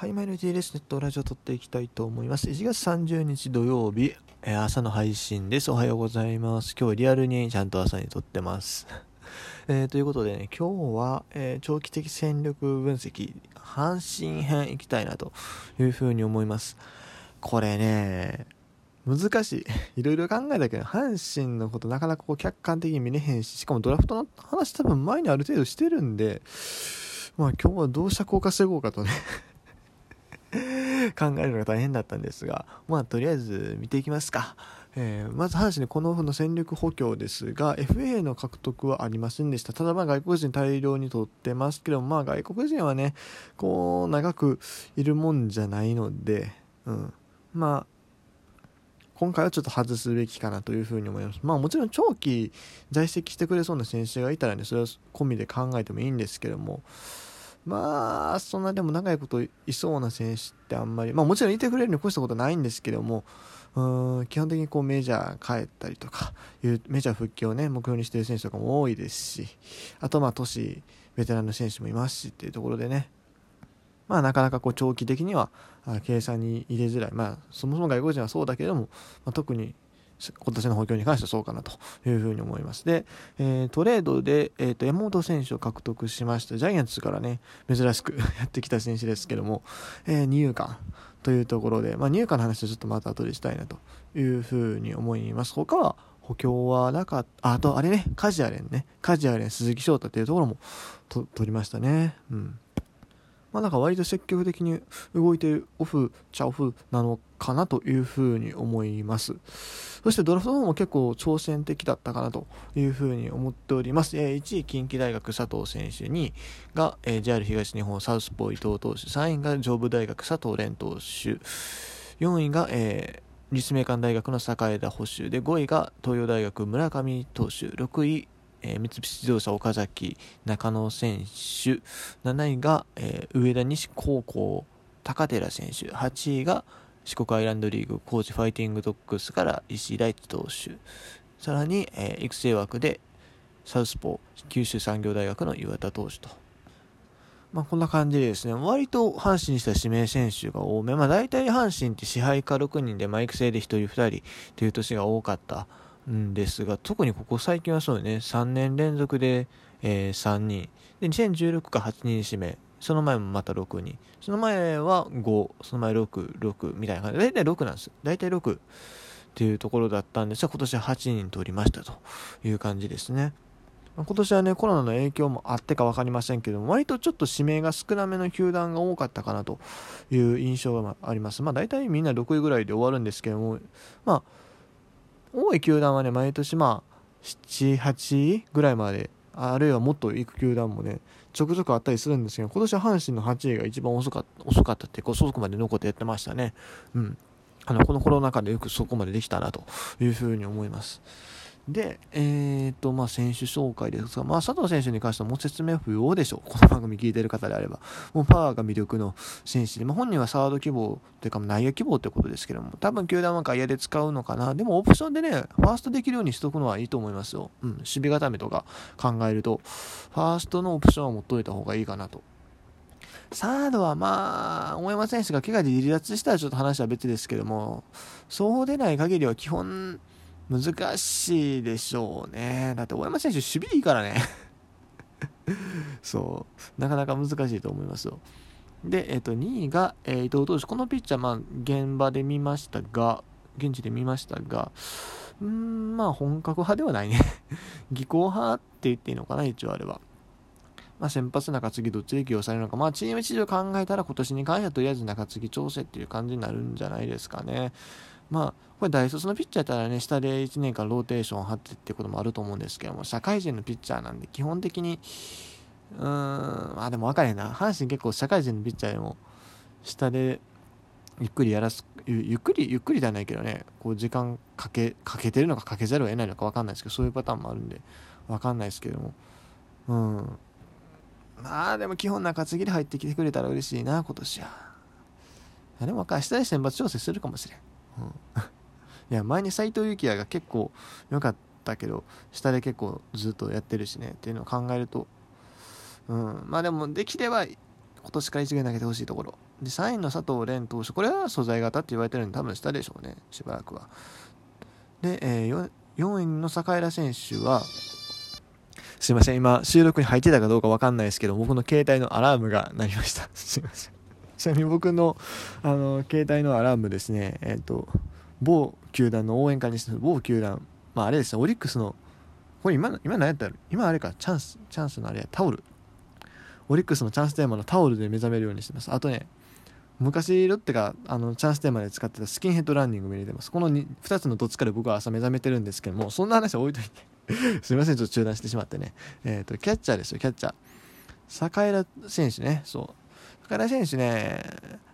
はい、マイル T です。ネットラジオ撮っていきたいと思います。1月30日土曜日、えー、朝の配信です。おはようございます。今日リアルにちゃんと朝に撮ってます。えー、ということでね、今日は、えー、長期的戦力分析、阪神編いきたいなというふうに思います。これね、難しい。いろいろ考えたけど、阪神のことなかなかこう客観的に見れへんし、しかもドラフトの話多分前にある程度してるんで、まあ今日はどうした効果していこうかとね 考えるのが大変だったんですが、まあ、とりあえず見ていきますか。えー、まず阪神このオフの戦力補強ですが FA の獲得はありませんでしたただまあ外国人大量に取ってますけどまあ外国人はねこう長くいるもんじゃないので、うん、まあ今回はちょっと外すべきかなというふうに思います。まあもちろん長期在籍してくれそうな選手がいたらね、それは込みで考えてもいいんですけども、まあ、そんなでも長いこといそうな選手ってあんまり、まあもちろんいてくれるに越したことないんですけども、うん基本的にこうメジャー帰ったりとかいうメジャー復帰をね目標にしている選手とかも多いですしあとまあ年ベテランの選手もいますしっていうところでねまあなかなかこう長期的には計算に入れづらい。まあそもそも外国人はそうだけれども、まあ、特に今年の補強に関してはそうかなというふうに思います。で、えー、トレードで、えーと、山本選手を獲得しました。ジャイアンツからね、珍しく やってきた選手ですけども、えー、二遊間というところで、まあ、二遊間の話はちょっとまた後でしたいなというふうに思います。他は補強はなかった、あと、あれね、カジアレンね、カジアレン、鈴木翔太っていうところも取りましたね。うん。まあなんか割と積極的に動いてるオフちゃオフなのかなというふうに思います。そしてドラフトの方も結構挑戦的だったかなというふうに思っております。え、1位近畿大学佐藤選手、2位が、え、JR 東日本サウスポー伊藤投手、3位が上武大学佐藤蓮投手、4位が、えー、立命館大学の栄田捕手で5位が東洋大学村上投手6位えー、三菱自動車岡崎中野選手7位が、えー、上田西高校高寺選手8位が四国アイランドリーグ高知ファイティングドッグスから石井大地投手さらに、えー、育成枠でサウスポー九州産業大学の岩田投手と。まあ、こんな感じでですね、割と阪神した指名選手が多め。まあ、大体阪神って支配下6人で、マイク制で1人2人という年が多かったんですが、特にここ最近はそうね、3年連続で、えー、3人。で、2016か8人指名。その前もまた6人。その前は5、その前6、6みたいな感じで、大体6なんです。大体6っていうところだったんですが、今年は8人取りましたという感じですね。今年はね、コロナの影響もあってか分かりませんけども、割とちょっと指名が少なめの球団が多かったかなという印象があります。まあ大体みんな6位ぐらいで終わるんですけども、まあ、多い球団はね、毎年まあ、7、8ぐらいまで、あるいはもっと行く球団もね、ちょくちょくあったりするんですけど、今年は阪神の8位が一番遅かった遅かったって、こう遅くまで残ってやってましたね。うん。あの、このコロナ禍でよくそこまでできたなというふうに思います。で、えーとまあ、選手紹介ですが、まあ、佐藤選手に関してはもう説明不要でしょう、この番組聞いてる方であれば、もうパワーが魅力の選手で、まあ、本人はサード希望というか内野希望ということですけども、多分球団は外野で使うのかな、でもオプションでね、ファーストできるようにしとくのはいいと思いますよ、うん、守備固めとか考えると、ファーストのオプションは持っといた方がいいかなと。サードはまあ、大山選手が怪我で離脱したらちょっと話は別ですけども、そうでない限りは基本、難しいでしょうね。だって大山選手守備いいからね そう。なかなか難しいと思いますよ。で、えっ、と、2位が、えー、伊藤投手。このピッチャー、まあ、現場で見ましたが、現地で見ましたが、うーん、まあ、本格派ではないね 技巧派って言っていいのかな、一応あれは。まあ、先発中継ぎどっちで起用されるのか、まあ、チーム事情考えたら今年に関してはとりあえず中継ぎ調整っていう感じになるんじゃないですかね。まあ、これ大卒のピッチャーやったらね、下で1年間ローテーションを張ってってこともあると思うんですけども、社会人のピッチャーなんで、基本的に、うーん、まあでも分かれへんな。阪神結構社会人のピッチャーでも、下でゆっくりやらす、ゆっくり、ゆっくりじゃないけどね、こう時間かけ、かけてるのかかけざるを得ないのか分かんないですけど、そういうパターンもあるんで、分かんないですけども、うん。まあでも基本中継ぎで入ってきてくれたら嬉しいな、今年は。でも明日で選抜調整するかもしれん。いや前に斎藤幸也が結構良かったけど下で結構ずっとやってるしねっていうのを考えると、うん、まあでもできれば今年から一軍投げてほしいところ。で3位の佐藤蓮投手これは素材型って言われてるんで多分下でしょうねしばらくは。で、えー、4, 4位の坂浦選手はすいません今収録に入ってたかどうか分かんないですけど僕の携帯のアラームが鳴りました。すいません。ちなみに僕のあの携帯のアラームですね。えっ、と某球団の応援歌にして某球団まああれですね。オリックスのこれ今今何やった？ら今あれか。チャンスチャンスのあれや。タオル。オリックスのチャンステーマのタオルで目覚めるようにしてます。あとね昔ロッテがあのチャンステーマで使ってたスキンヘッドランニングも入れてます。この 2, 2つのどっちかで僕は朝目覚めてるんですけどもそんな話は置いといて。すいません。ちょっと中断してしまってね。えっ、ー、とキャッチャーですよキャッチャー。坂井選手ね。そう。坂井選手ね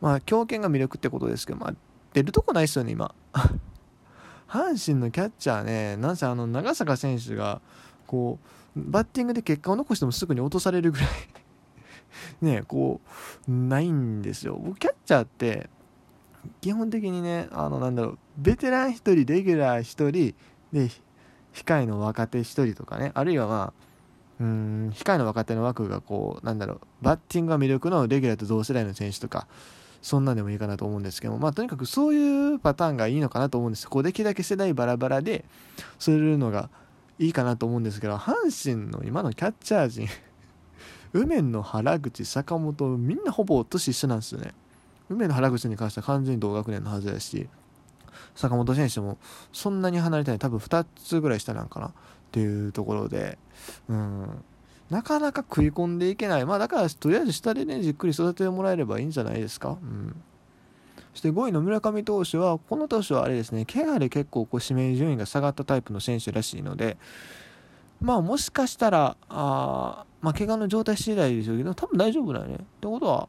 まあ強肩が魅力ってことですけどまあ出るとこないですよね今。阪神のキャッチャーねなんせあの長坂選手がこうバッティングで結果を残してもすぐに落とされるぐらい ねこうないんですよ。僕キャッチャーって基本的にねあのなんだろうベテラン1人レギュラー1人で控えの若手1人とかねあるいはまあうん控えの若手の枠がこうなんだろうバッティングが魅力のレギュラーと同世代の選手とかそんなんでもいいかなと思うんですけどまあとにかくそういうパターンがいいのかなと思うんですこうできるだけ世代バラバラでそういうのがいいかなと思うんですけど阪神の今のキャッチャー陣 梅の原口坂本みんなほぼ年一緒なんですよね。梅の原口に関しては完全に同学年のはずだし坂本選手もそんなに離れてない。多分2つぐらい下なんかな。っていうところでうんなかなか食い込んでいけない。まあだからとりあえず下でね、じっくり育ててもらえればいいんじゃないですか？うん。そして5位の村上投手は、この投手はあれですね、怪我で結構こう指名順位が下がったタイプの選手らしいので、まあもしかしたら、あまあ怪我の状態次第でしょうけど、多分大丈夫だよね。ってことは、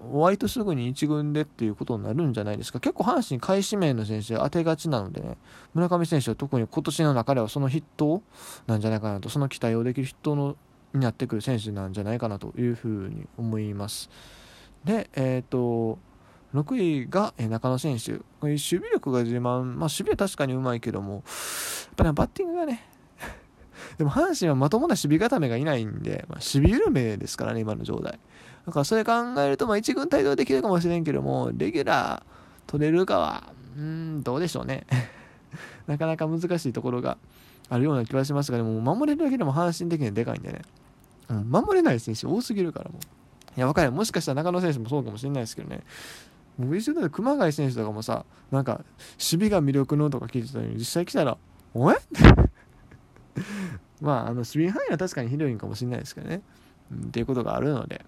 割とすぐに1軍でっていうことになるんじゃないですか。結構阪神下位指名の選手当てがちなのでね、村上選手は特に今年の中ではその筆頭なんじゃないかなと、その期待をできる筆頭のになってくる選手なんじゃないかなというふうに思います。で、えっ、ー、と、6位が中野選手。守備力が自慢。まあ、守備は確かにうまいけども、やっぱりバッティングがね、でも阪神はまともな守備固めがいないんで、まあ、守備緩めですからね、今の状態。だからそれ考えると、まあ、1軍帯同できるかもしれんけども、レギュラー取れるかは、うん、どうでしょうね。なかなか難しいところがあるような気はしますが、でも守れるだけでも阪神的にはでかいんでね。うん、守れない選手多すぎるからもう。いや、わかる。もしかしたら中野選手もそうかもしれないですけどね。僕一緒だと熊谷選手とかもさ、なんか、守備が魅力のとか聞いてたのに、実際来たら、おえ？まあ、あの、守備範囲は確かに広いんかもしれないですけどね。うん、っていうことがあるので、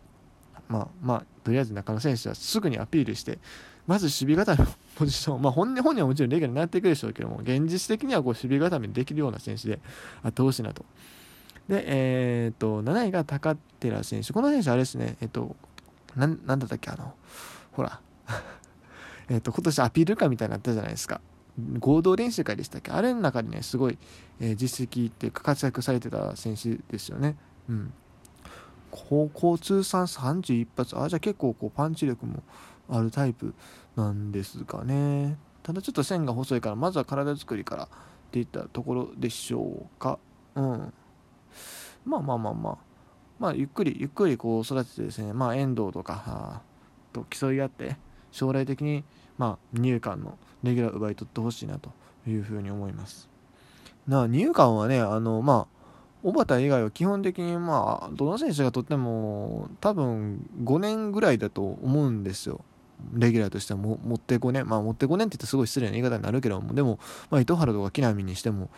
まあ、まあ、とりあえず中野選手はすぐにアピールして、まず守備固めのポジション、まあ本人本人はもちろんレギュラーになっていくでしょうけども、現実的にはこう守備固めできるような選手であってほしいなとで、えっ、と、7位が高寺選手。この選手、あれですね、えっ、と、な、なんだったっけ、あの、ほら、えっと、今年アピール会みたいになったじゃないですか。合同練習会でしたっけ？あれの中でね、すごい、えー、実績っていうか活躍されてた選手ですよね。うん。高校通算31発。あ、じゃあ結構こうパンチ力もあるタイプなんですかね。ただちょっと線が細いから、まずは体作りからっていったところでしょうか。うん。まあまあまあまあ、まあ、ゆっくりゆっくりこう育ててですね、まあ、遠藤とかと競い合って将来的に、まあ、入管のレギュラー奪い取ってほしいなというふうに思います。なあ入管はねあのまあ小畑以外は基本的にまあどの選手がとっても多分5年ぐらいだと思うんですよ。レギュラーとしてはも持って5年まあ持って5年って言ってすごい失礼な言い方になるけどもでも、まあ、糸原とか木浪にしても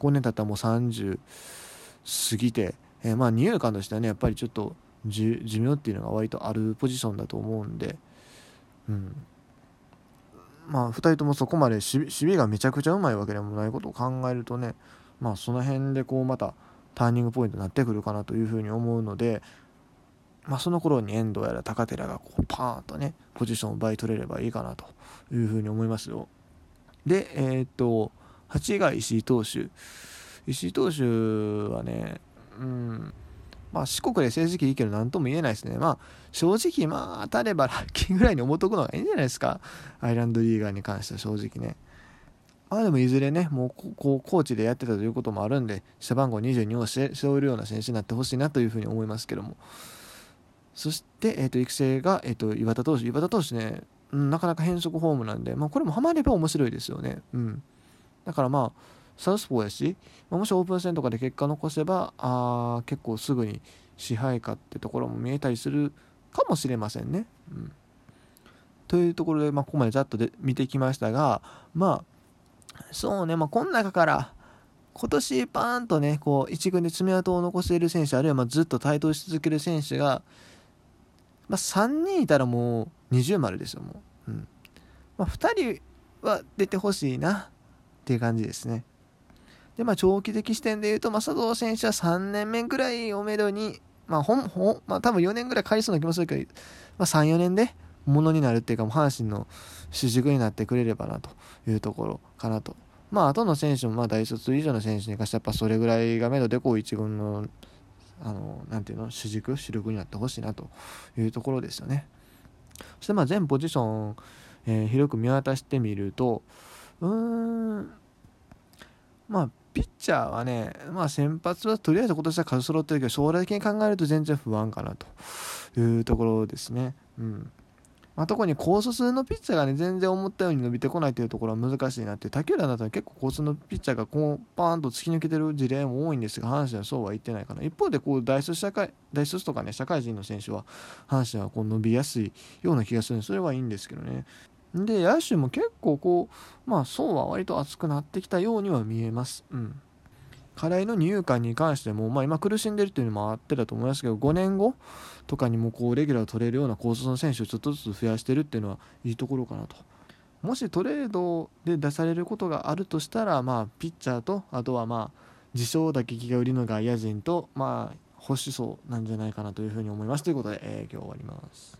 5年経ったらもう30過ぎて、えー、まあ二遊間としてはねやっぱりちょっと寿命っていうのが割とあるポジションだと思うんで、うん、まあ2人ともそこまで守備がめちゃくちゃうまいわけでもないことを考えるとねまあその辺でこうまたターニングポイントになってくるかなというふうに思うので、まあ、その頃に遠藤やら高寺がこうパーンとねポジションを奪い取れればいいかなというふうに思いますよ。でえー、っと8位が石井投手。石井投手はね、うん、まあ四国で成績いいけど何とも言えないですね。まあ正直まあ当たればラッキーぐらいに思っとくのがいいんじゃないですか。アイランドリーガーに関しては正直ね。まあでもいずれね、もうこうコーチでやってたということもあるんで、背番号22を背負えるような選手になってほしいなというふうに思いますけども。そして、えー、と育成が、えー、と岩田投手岩田投手ね、うん、なかなか変則フォームなんで、まあ、これもハマれば面白いですよね、うん、だからまあサウスポーやし、まあ、もしオープン戦とかで結果残せばあ結構すぐに支配下ってところも見えたりするかもしれませんね。うん、というところで、まあ、ここまでざっとで見てきましたがまあそうね、まあ、この中から今年パーンとねこう1軍で爪痕を残せる選手あるいはまずっと台頭し続ける選手が、まあ、3人いたらもう二重丸ですよもう、うんまあ、2人は出てほしいなっていう感じですね。で、まあ、長期的視点で言うと、まあ、佐藤選手は3年目ぐらいをめどに、まあ、ほん、ほん、まあ、多分4年ぐらい返りそうな気もするけど、まあ、3、4年で、ものになるっていうか、もう阪神の主軸になってくれればなというところかなと。まあ、後の選手も、まあ、大卒以上の選手に関しては、やっぱそれぐらいがめどで、こう、一軍の、あの、なんていうの、主軸、主力になってほしいなというところですよね。そして、まあ、全ポジション、えー、広く見渡してみると、うーん、まあ、ピッチャーはね、まあ、先発はとりあえず今年は数揃ってるけど将来的に考えると全然不安かなというところですね。うんまあ、特に高卒のピッチャーがね全然思ったように伸びてこないというところは難しいなって他球団だったら結構高卒のピッチャーがこうパーンと突き抜けてる事例も多いんですが阪神はそうは言ってないかな。一方でこう大卒社会大卒とかね社会人の選手は阪神はこう伸びやすいような気がするんでそれはいいんですけどね。で野手も結構こうまあ層は割と厚くなってきたようには見えます。うん。課題の入管に関しても、まあ、今苦しんでるっていうのもあってだと思いますけど5年後とかにもこうレギュラーを取れるような高卒の選手をちょっとずつ増やしてるっていうのはいいところかなともしトレードで出されることがあるとしたら、まあ、ピッチャーとあとはまあ自称打撃が売りの外野陣と、まあ、保守層なんじゃないかなというふうに思いますということで、えー、今日終わります。